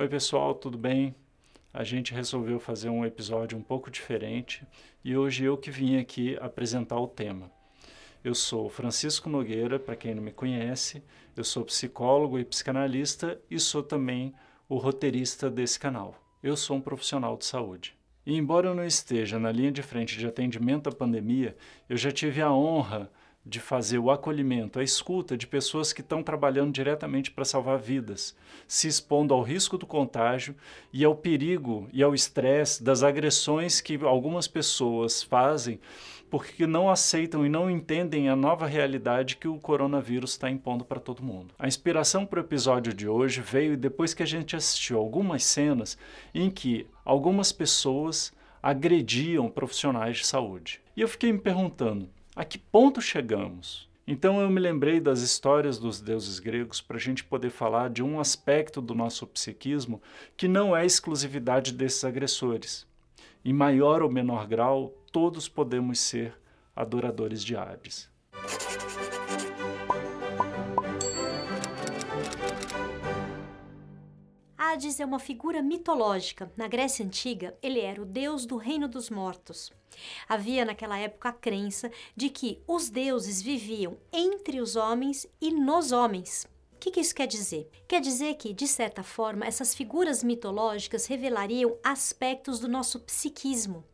Oi, pessoal, tudo bem? A gente resolveu fazer um episódio um pouco diferente e hoje eu que vim aqui apresentar o tema. Eu sou Francisco Nogueira, para quem não me conhece, eu sou psicólogo e psicanalista e sou também o roteirista desse canal. Eu sou um profissional de saúde. E embora eu não esteja na linha de frente de atendimento à pandemia, eu já tive a honra de fazer o acolhimento, a escuta de pessoas que estão trabalhando diretamente para salvar vidas, se expondo ao risco do contágio e ao perigo e ao estresse das agressões que algumas pessoas fazem porque não aceitam e não entendem a nova realidade que o coronavírus está impondo para todo mundo. A inspiração para o episódio de hoje veio depois que a gente assistiu algumas cenas em que algumas pessoas agrediam profissionais de saúde. E eu fiquei me perguntando, a que ponto chegamos? Então eu me lembrei das histórias dos deuses gregos para a gente poder falar de um aspecto do nosso psiquismo que não é exclusividade desses agressores. Em maior ou menor grau, todos podemos ser adoradores de Hades. Hades é uma figura mitológica. Na Grécia Antiga, ele era o deus do reino dos mortos. Havia naquela época a crença de que os deuses viviam entre os homens e nos homens. O que, que isso quer dizer? Quer dizer que, de certa forma, essas figuras mitológicas revelariam aspectos do nosso psiquismo.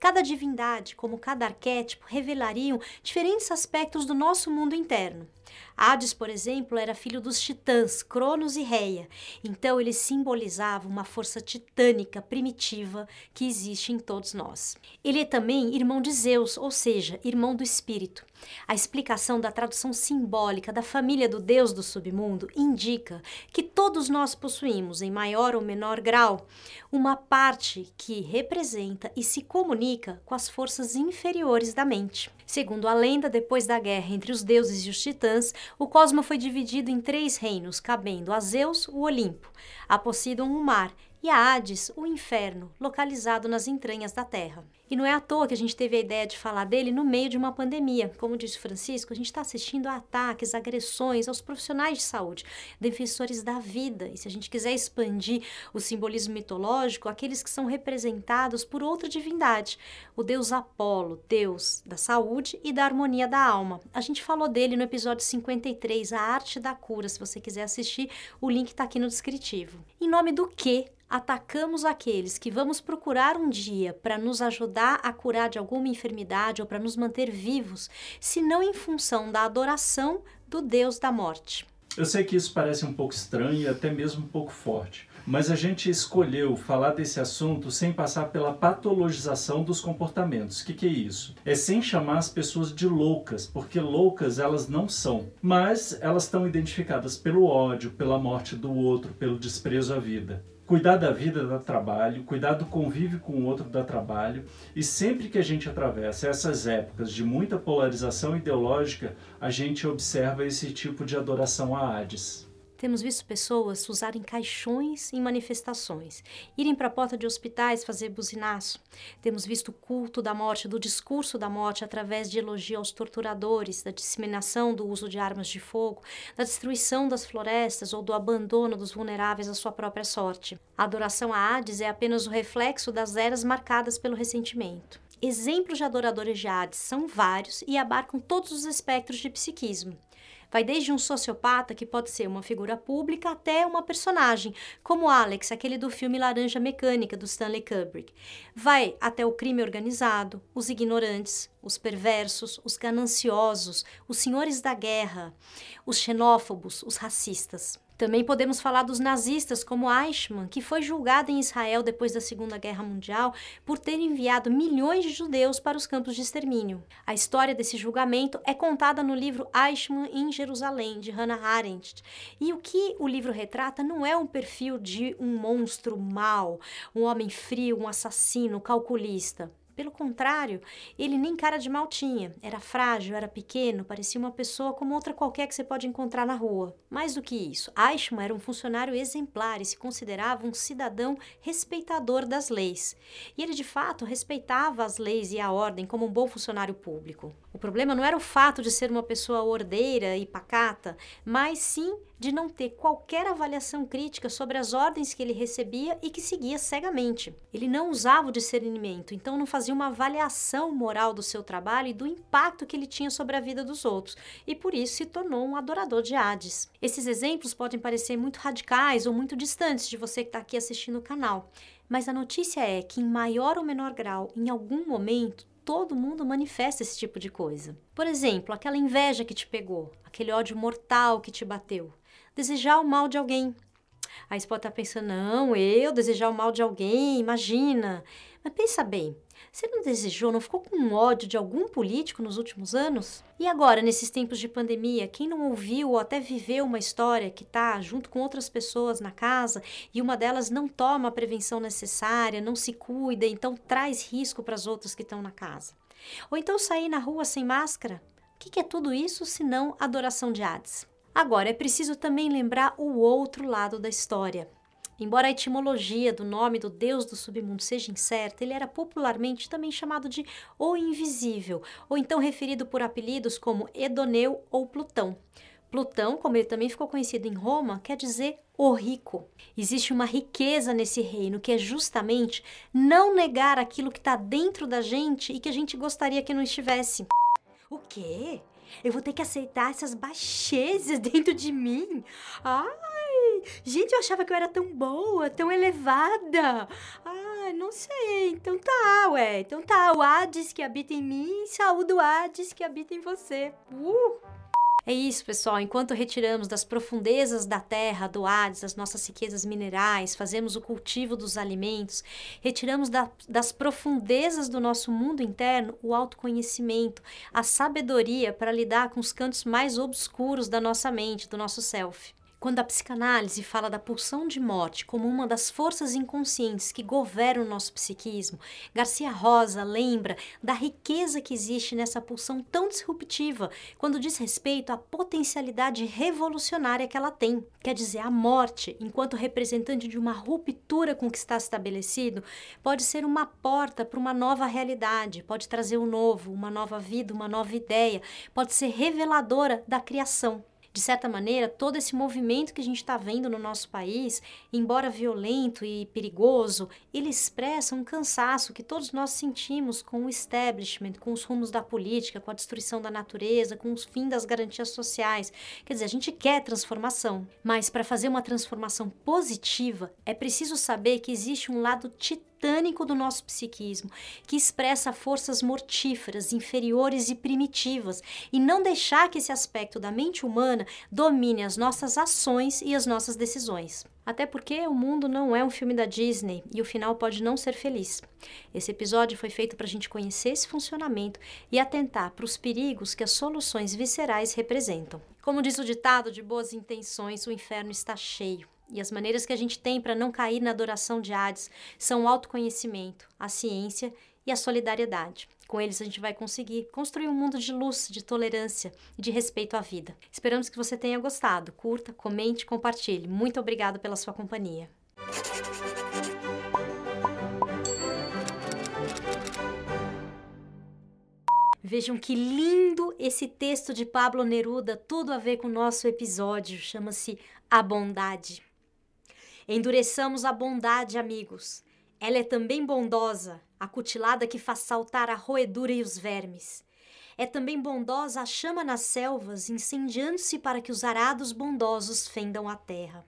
Cada divindade, como cada arquétipo, revelariam diferentes aspectos do nosso mundo interno. Hades, por exemplo, era filho dos titãs, Cronos e Reia. Então ele simbolizava uma força titânica primitiva que existe em todos nós. Ele é também irmão de Zeus, ou seja, irmão do espírito. A explicação da tradução simbólica da família do deus do submundo indica que todos nós possuímos, em maior ou menor grau, uma parte que representa e se comunica com as forças inferiores da mente. Segundo a lenda, depois da guerra entre os deuses e os titãs, o cosmo foi dividido em três reinos, cabendo a Zeus o Olimpo, a Poseidon o mar e a Hades, o inferno, localizado nas entranhas da terra. E não é à toa que a gente teve a ideia de falar dele no meio de uma pandemia. Como disse Francisco, a gente está assistindo a ataques, agressões aos profissionais de saúde, defensores da vida. E se a gente quiser expandir o simbolismo mitológico, aqueles que são representados por outra divindade, o deus Apolo, deus da saúde e da harmonia da alma. A gente falou dele no episódio 53, A Arte da Cura. Se você quiser assistir, o link está aqui no descritivo. Em nome do que atacamos aqueles que vamos procurar um dia para nos ajudar a curar de alguma enfermidade ou para nos manter vivos, se não em função da adoração do Deus da morte. Eu sei que isso parece um pouco estranho e até mesmo um pouco forte, mas a gente escolheu falar desse assunto sem passar pela patologização dos comportamentos. O que, que, é isso? É sem chamar as pessoas de loucas, porque loucas elas não são, mas elas estão identificadas pelo ódio, pela morte do outro, pelo desprezo à vida. Cuidar da vida dá trabalho, cuidar do convívio com o outro dá trabalho, e sempre que a gente atravessa essas épocas de muita polarização ideológica, a gente observa esse tipo de adoração a Hades. Temos visto pessoas usarem caixões em manifestações, irem para a porta de hospitais fazer buzinaço. Temos visto o culto da morte, do discurso da morte através de elogio aos torturadores, da disseminação do uso de armas de fogo, da destruição das florestas ou do abandono dos vulneráveis à sua própria sorte. A adoração a Hades é apenas o reflexo das eras marcadas pelo ressentimento. Exemplos de adoradores de Hades são vários e abarcam todos os espectros de psiquismo. Vai desde um sociopata, que pode ser uma figura pública, até uma personagem, como Alex, aquele do filme Laranja Mecânica, do Stanley Kubrick. Vai até o crime organizado, os ignorantes, os perversos, os gananciosos, os senhores da guerra, os xenófobos, os racistas. Também podemos falar dos nazistas, como Eichmann, que foi julgado em Israel depois da Segunda Guerra Mundial por ter enviado milhões de judeus para os campos de extermínio. A história desse julgamento é contada no livro Eichmann em Jerusalém, de Hannah Arendt. E o que o livro retrata não é um perfil de um monstro mau, um homem frio, um assassino, calculista. Pelo contrário, ele nem cara de mal tinha. Era frágil, era pequeno, parecia uma pessoa como outra qualquer que você pode encontrar na rua. Mais do que isso, Eichmann era um funcionário exemplar e se considerava um cidadão respeitador das leis. E ele de fato respeitava as leis e a ordem como um bom funcionário público. O problema não era o fato de ser uma pessoa ordeira e pacata, mas sim de não ter qualquer avaliação crítica sobre as ordens que ele recebia e que seguia cegamente. Ele não usava o discernimento, então não fazia uma avaliação moral do seu trabalho e do impacto que ele tinha sobre a vida dos outros, e por isso se tornou um adorador de Hades. Esses exemplos podem parecer muito radicais ou muito distantes de você que está aqui assistindo o canal, mas a notícia é que, em maior ou menor grau, em algum momento, todo mundo manifesta esse tipo de coisa. Por exemplo, aquela inveja que te pegou, aquele ódio mortal que te bateu, desejar o mal de alguém. Aí você pode estar pensando, não, eu desejar o mal de alguém, imagina. Mas pensa bem, você não desejou, não ficou com ódio de algum político nos últimos anos? E agora, nesses tempos de pandemia, quem não ouviu ou até viveu uma história que está junto com outras pessoas na casa e uma delas não toma a prevenção necessária, não se cuida, então traz risco para as outras que estão na casa? Ou então sair na rua sem máscara? O que, que é tudo isso senão adoração de Hades? Agora, é preciso também lembrar o outro lado da história. Embora a etimologia do nome do deus do submundo seja incerta, ele era popularmente também chamado de O Invisível, ou então referido por apelidos como Edoneu ou Plutão. Plutão, como ele também ficou conhecido em Roma, quer dizer o rico. Existe uma riqueza nesse reino que é justamente não negar aquilo que está dentro da gente e que a gente gostaria que não estivesse. O quê? Eu vou ter que aceitar essas baixezas dentro de mim? Ah, Gente, eu achava que eu era tão boa, tão elevada. Ah, não sei. Então tá, ué. Então tá. O Hades que habita em mim, saúde o Hades que habita em você. Uh! É isso, pessoal. Enquanto retiramos das profundezas da terra, do Hades, as nossas riquezas minerais, fazemos o cultivo dos alimentos, retiramos da, das profundezas do nosso mundo interno o autoconhecimento, a sabedoria para lidar com os cantos mais obscuros da nossa mente, do nosso self. Quando a psicanálise fala da pulsão de morte como uma das forças inconscientes que governam o nosso psiquismo, Garcia Rosa lembra da riqueza que existe nessa pulsão tão disruptiva quando diz respeito à potencialidade revolucionária que ela tem. Quer dizer, a morte, enquanto representante de uma ruptura com o que está estabelecido, pode ser uma porta para uma nova realidade, pode trazer o um novo, uma nova vida, uma nova ideia, pode ser reveladora da criação de certa maneira, todo esse movimento que a gente está vendo no nosso país, embora violento e perigoso, ele expressa um cansaço que todos nós sentimos com o establishment, com os rumos da política, com a destruição da natureza, com o fim das garantias sociais. Quer dizer, a gente quer transformação, mas para fazer uma transformação positiva, é preciso saber que existe um lado titânico do nosso psiquismo, que expressa forças mortíferas, inferiores e primitivas, e não deixar que esse aspecto da mente humana domine as nossas ações e as nossas decisões. Até porque o mundo não é um filme da Disney e o final pode não ser feliz. Esse episódio foi feito para a gente conhecer esse funcionamento e atentar para os perigos que as soluções viscerais representam. Como diz o ditado de boas intenções, o inferno está cheio. E as maneiras que a gente tem para não cair na adoração de Hades são o autoconhecimento, a ciência e a solidariedade. Com eles a gente vai conseguir construir um mundo de luz, de tolerância e de respeito à vida. Esperamos que você tenha gostado. Curta, comente, compartilhe. Muito obrigado pela sua companhia. Vejam que lindo esse texto de Pablo Neruda, tudo a ver com o nosso episódio, chama-se A Bondade. Endureçamos a bondade, amigos. Ela é também bondosa, a cutilada que faz saltar a roedura e os vermes. É também bondosa a chama nas selvas, incendiando-se para que os arados bondosos fendam a terra.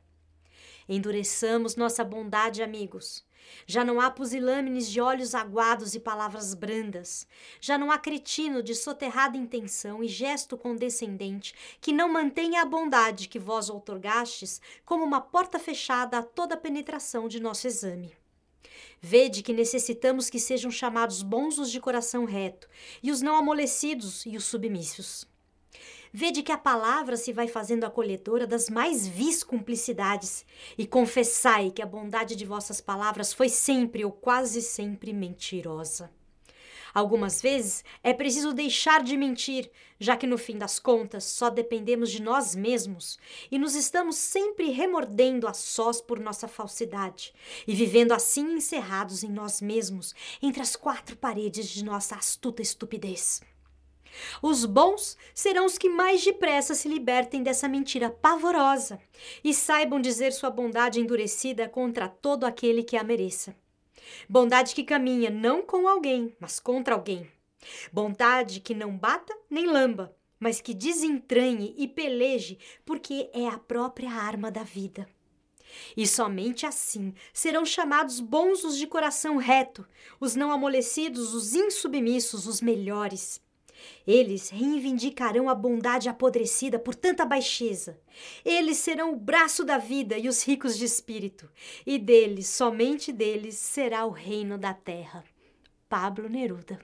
Endureçamos nossa bondade, amigos. Já não há pusilâmines de olhos aguados e palavras brandas. Já não há cretino de soterrada intenção e gesto condescendente que não mantenha a bondade que vós outorgastes como uma porta fechada a toda a penetração de nosso exame. Vede que necessitamos que sejam chamados bons os de coração reto, e os não amolecidos e os submissos. Vede que a palavra se vai fazendo acolhedora das mais vis cumplicidades, e confessai que a bondade de vossas palavras foi sempre ou quase sempre mentirosa. Algumas vezes é preciso deixar de mentir, já que no fim das contas só dependemos de nós mesmos e nos estamos sempre remordendo a sós por nossa falsidade e vivendo assim encerrados em nós mesmos, entre as quatro paredes de nossa astuta estupidez. Os bons serão os que mais depressa se libertem dessa mentira pavorosa e saibam dizer sua bondade endurecida contra todo aquele que a mereça. Bondade que caminha não com alguém, mas contra alguém. Bondade que não bata nem lamba, mas que desentranhe e peleje, porque é a própria arma da vida. E somente assim serão chamados bons os de coração reto, os não amolecidos, os insubmissos, os melhores. Eles reivindicarão a bondade apodrecida por tanta baixeza. Eles serão o braço da vida e os ricos de espírito, e deles, somente deles, será o reino da terra. Pablo Neruda